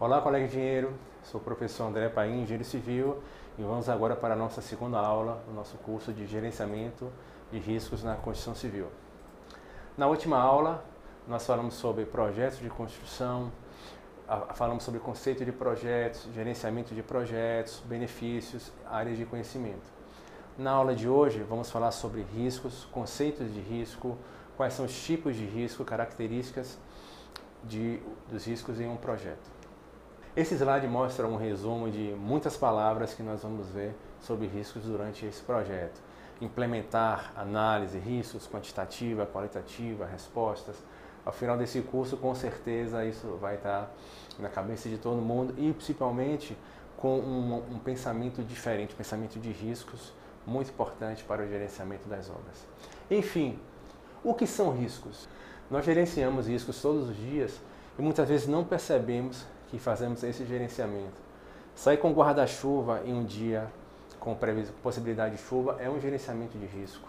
Olá, colega engenheiro. Sou o professor André Paim, engenheiro civil, e vamos agora para a nossa segunda aula do nosso curso de gerenciamento de riscos na construção civil. Na última aula, nós falamos sobre projetos de construção, falamos sobre conceito de projetos, gerenciamento de projetos, benefícios, áreas de conhecimento. Na aula de hoje, vamos falar sobre riscos, conceitos de risco, quais são os tipos de risco, características de, dos riscos em um projeto. Esse slide mostra um resumo de muitas palavras que nós vamos ver sobre riscos durante esse projeto. Implementar análise, riscos, quantitativa, qualitativa, respostas. Ao final desse curso, com certeza, isso vai estar na cabeça de todo mundo e principalmente com um, um pensamento diferente, pensamento de riscos, muito importante para o gerenciamento das obras. Enfim, o que são riscos? Nós gerenciamos riscos todos os dias e muitas vezes não percebemos que fazemos esse gerenciamento. Sair com guarda-chuva em um dia com possibilidade de chuva é um gerenciamento de risco.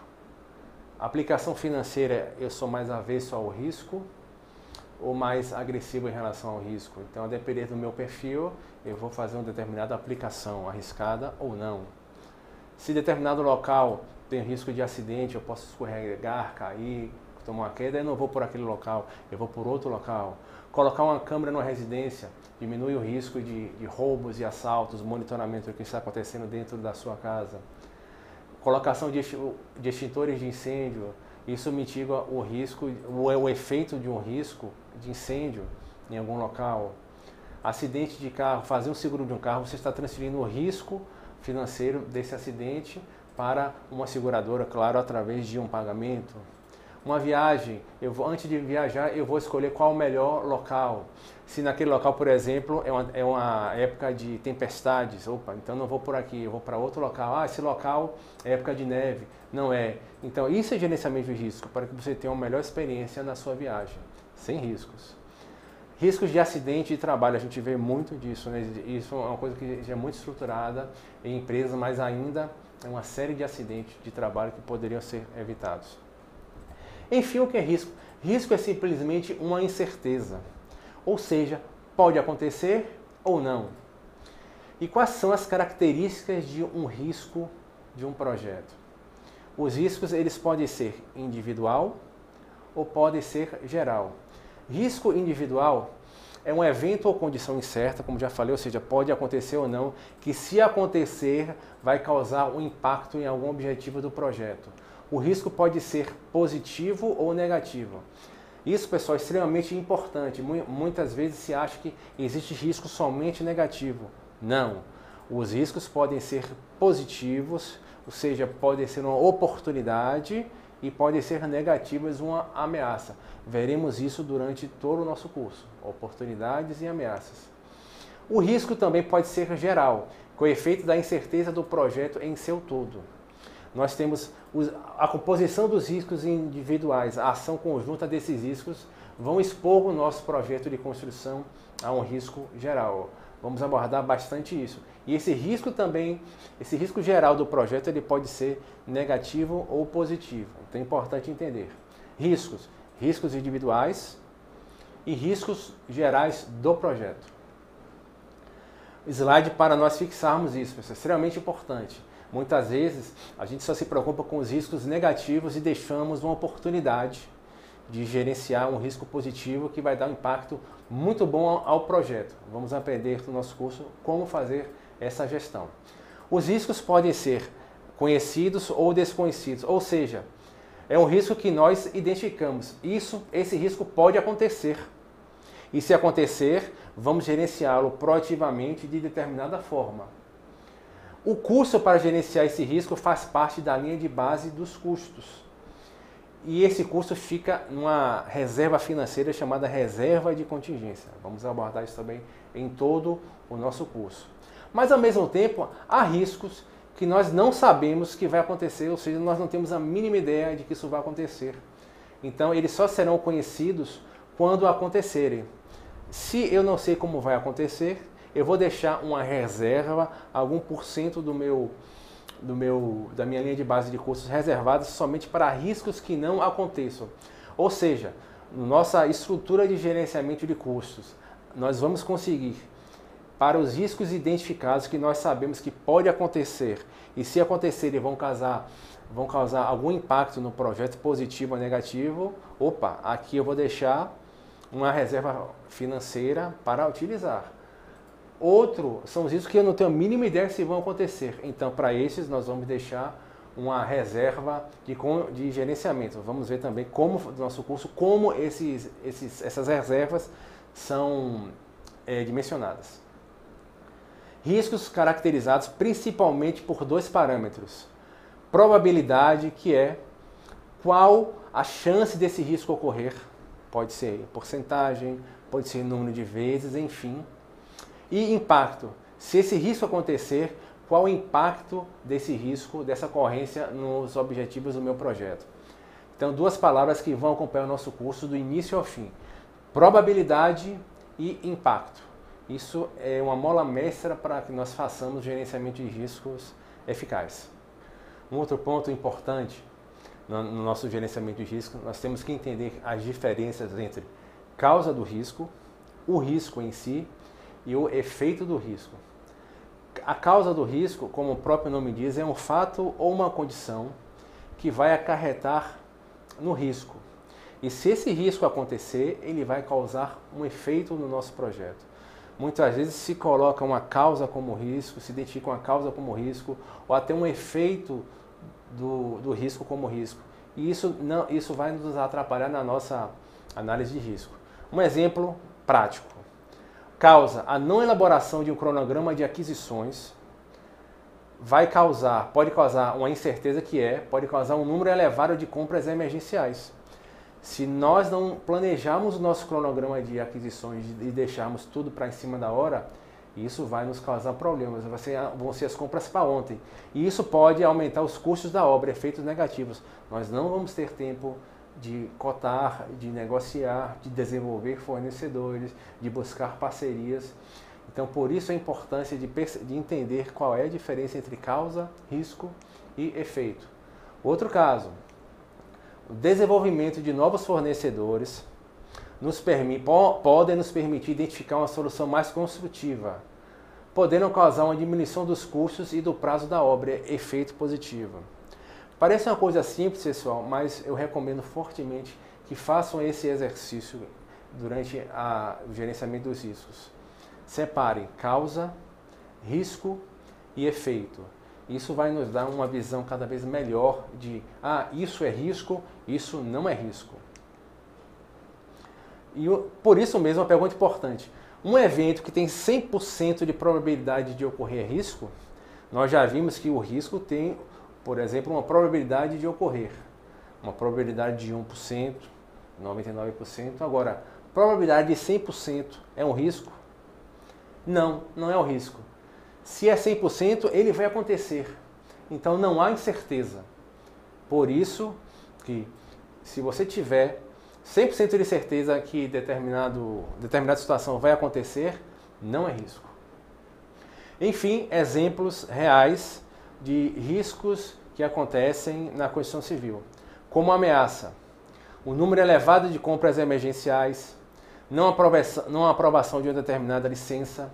aplicação financeira, eu sou mais avesso ao risco ou mais agressivo em relação ao risco. Então, a depender do meu perfil, eu vou fazer uma determinada aplicação, arriscada ou não. Se determinado local tem risco de acidente, eu posso escorregar, cair, tomar uma queda, eu não vou por aquele local, eu vou por outro local. Colocar uma câmera numa residência diminui o risco de, de roubos e assaltos, monitoramento do que está acontecendo dentro da sua casa. Colocação de, extintores de incêndio, isso mitiga o risco, o, o efeito de um risco de incêndio em algum local. Acidente de carro, fazer um seguro de um carro, você está transferindo o risco financeiro desse acidente para uma seguradora, claro, através de um pagamento. Uma viagem, eu vou, antes de viajar, eu vou escolher qual o melhor local. Se naquele local, por exemplo, é uma, é uma época de tempestades, opa, então não vou por aqui, eu vou para outro local. Ah, esse local é época de neve. Não é. Então, isso é gerenciamento de risco, para que você tenha uma melhor experiência na sua viagem, sem riscos. Riscos de acidente de trabalho, a gente vê muito disso, né? isso é uma coisa que já é muito estruturada em empresas, mas ainda é uma série de acidentes de trabalho que poderiam ser evitados. Enfim, o que é risco? Risco é simplesmente uma incerteza, ou seja, pode acontecer ou não. E quais são as características de um risco de um projeto? Os riscos eles podem ser individual ou podem ser geral. Risco individual é um evento ou condição incerta, como já falei, ou seja, pode acontecer ou não, que se acontecer vai causar um impacto em algum objetivo do projeto. O risco pode ser positivo ou negativo. Isso, pessoal, é extremamente importante. Muitas vezes se acha que existe risco somente negativo. Não. Os riscos podem ser positivos, ou seja, podem ser uma oportunidade e podem ser negativas uma ameaça. Veremos isso durante todo o nosso curso, oportunidades e ameaças. O risco também pode ser geral, com o efeito da incerteza do projeto em seu todo. Nós temos a composição dos riscos individuais, a ação conjunta desses riscos vão expor o nosso projeto de construção a um risco geral. Vamos abordar bastante isso. E esse risco também, esse risco geral do projeto, ele pode ser negativo ou positivo. Então é importante entender. Riscos, riscos individuais e riscos gerais do projeto. Slide para nós fixarmos isso, pessoal, é extremamente importante. Muitas vezes a gente só se preocupa com os riscos negativos e deixamos uma oportunidade de gerenciar um risco positivo que vai dar um impacto muito bom ao projeto. Vamos aprender no nosso curso como fazer essa gestão. Os riscos podem ser conhecidos ou desconhecidos, ou seja, é um risco que nós identificamos. Isso, esse risco pode acontecer. E se acontecer, vamos gerenciá-lo proativamente de determinada forma. O custo para gerenciar esse risco faz parte da linha de base dos custos. E esse custo fica numa reserva financeira chamada reserva de contingência. Vamos abordar isso também em todo o nosso curso. Mas ao mesmo tempo, há riscos que nós não sabemos que vai acontecer, ou seja, nós não temos a mínima ideia de que isso vai acontecer. Então, eles só serão conhecidos quando acontecerem. Se eu não sei como vai acontecer, eu vou deixar uma reserva, algum por cento do meu, do meu, da minha linha de base de custos reservadas somente para riscos que não aconteçam. Ou seja, nossa estrutura de gerenciamento de custos, nós vamos conseguir para os riscos identificados que nós sabemos que pode acontecer e se acontecerem vão causar, vão causar algum impacto no projeto positivo ou negativo, opa, aqui eu vou deixar uma reserva financeira para utilizar. Outro são os riscos que eu não tenho a mínima ideia se vão acontecer. Então, para esses, nós vamos deixar uma reserva de, de gerenciamento. Vamos ver também como no nosso curso como esses, esses, essas reservas são é, dimensionadas. Riscos caracterizados principalmente por dois parâmetros. Probabilidade, que é qual a chance desse risco ocorrer, pode ser porcentagem, pode ser número de vezes, enfim. E impacto, se esse risco acontecer, qual o impacto desse risco, dessa ocorrência nos objetivos do meu projeto. Então, duas palavras que vão acompanhar o nosso curso do início ao fim: probabilidade e impacto. Isso é uma mola mestra para que nós façamos gerenciamento de riscos eficaz. Um outro ponto importante no, nosso gerenciamento de risco, nós temos que entender as diferenças entre causa do risco, o risco em si e o efeito do risco. A causa do risco, como o próprio nome diz, é um fato ou uma condição que vai acarretar no risco. E se esse risco acontecer, ele vai causar um efeito no nosso projeto. Muitas vezes se coloca uma causa como risco, se identifica uma causa como risco, ou até um efeito do, do risco como risco. E isso, não, isso vai nos atrapalhar na nossa análise de risco. Um exemplo prático. Causa a não elaboração de um cronograma de aquisições vai causar, pode causar uma incerteza que é, pode causar um número elevado de compras emergenciais. Se nós não planejarmos o nosso cronograma de aquisições e deixarmos tudo para em cima da hora, isso vai nos causar problemas, vai ser, vão ser as compras para ontem. E isso pode aumentar os custos da obra, efeitos negativos. Nós não vamos ter tempo de cotar, de negociar, de desenvolver fornecedores, de buscar parcerias. Então, por isso a importância de, de entender qual é a diferença entre causa, risco e efeito. Outro caso, o desenvolvimento de novos fornecedores nos permite, podem nos permitir identificar uma solução mais construtiva, podendo causar uma diminuição dos custos e do prazo da obra, efeito positivo. Parece uma coisa simples, pessoal, mas eu recomendo fortemente que façam esse exercício durante o gerenciamento dos riscos. Separem causa, risco e efeito. Isso vai nos dar uma visão cada vez melhor de, ah, isso é risco, isso não é risco. E por isso mesmo, uma pergunta importante. Um evento que tem 100% de probabilidade de ocorrer risco, nós já vimos que o risco tem, por exemplo, uma probabilidade de ocorrer. Uma probabilidade de 1%, 99%. Agora, probabilidade de 100% é um risco? Não, não é um risco. Se é 100%, ele vai acontecer. Então não há incerteza. Por isso que se você tiver 100% de certeza que determinado, determinada situação vai acontecer, não é risco. Enfim, exemplos reais de riscos que acontecem na Constituição Civil, como ameaça, o número elevado de compras emergenciais, não aprovação, não aprovação de uma determinada licença,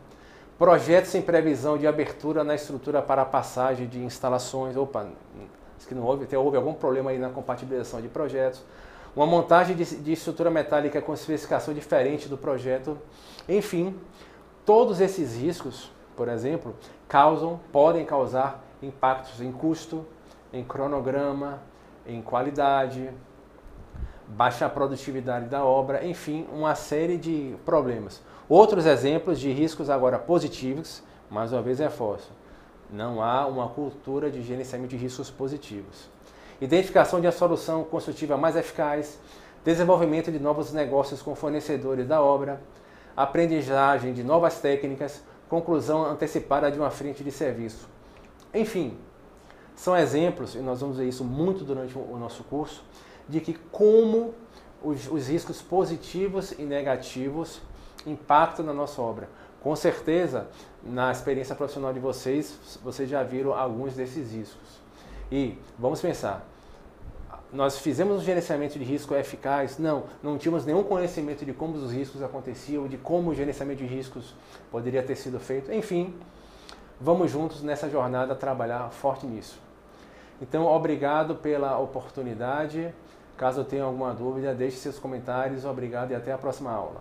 projetos sem previsão de abertura na estrutura para a passagem de instalações, opa, que não houve, houve algum problema aí na compatibilização de projetos, uma montagem de, de estrutura metálica com especificação diferente do projeto, enfim, todos esses riscos, por exemplo, causam, podem causar impactos em custo, em cronograma, em qualidade, baixa produtividade da obra, enfim, uma série de problemas. Outros exemplos de riscos agora positivos, mais uma vez reforço, não há uma cultura de gerenciamento de riscos positivos. Identificação de uma solução construtiva mais eficaz, desenvolvimento de novos negócios com fornecedores da obra, aprendizagem de novas técnicas, conclusão antecipada de uma frente de serviço. Enfim, são exemplos, e nós vamos ver isso muito durante o nosso curso, de que como os, os riscos positivos e negativos impactam na nossa obra. Com certeza, na experiência profissional de vocês, vocês já viram alguns desses riscos. E vamos pensar, nós fizemos um gerenciamento de risco eficaz? Não, não tínhamos nenhum conhecimento de como os riscos aconteciam, de como o gerenciamento de riscos poderia ter sido feito. Enfim, vamos juntos nessa jornada trabalhar forte nisso. Então, obrigado pela oportunidade. Caso tenha alguma dúvida, deixe seus comentários. Obrigado e até a próxima aula.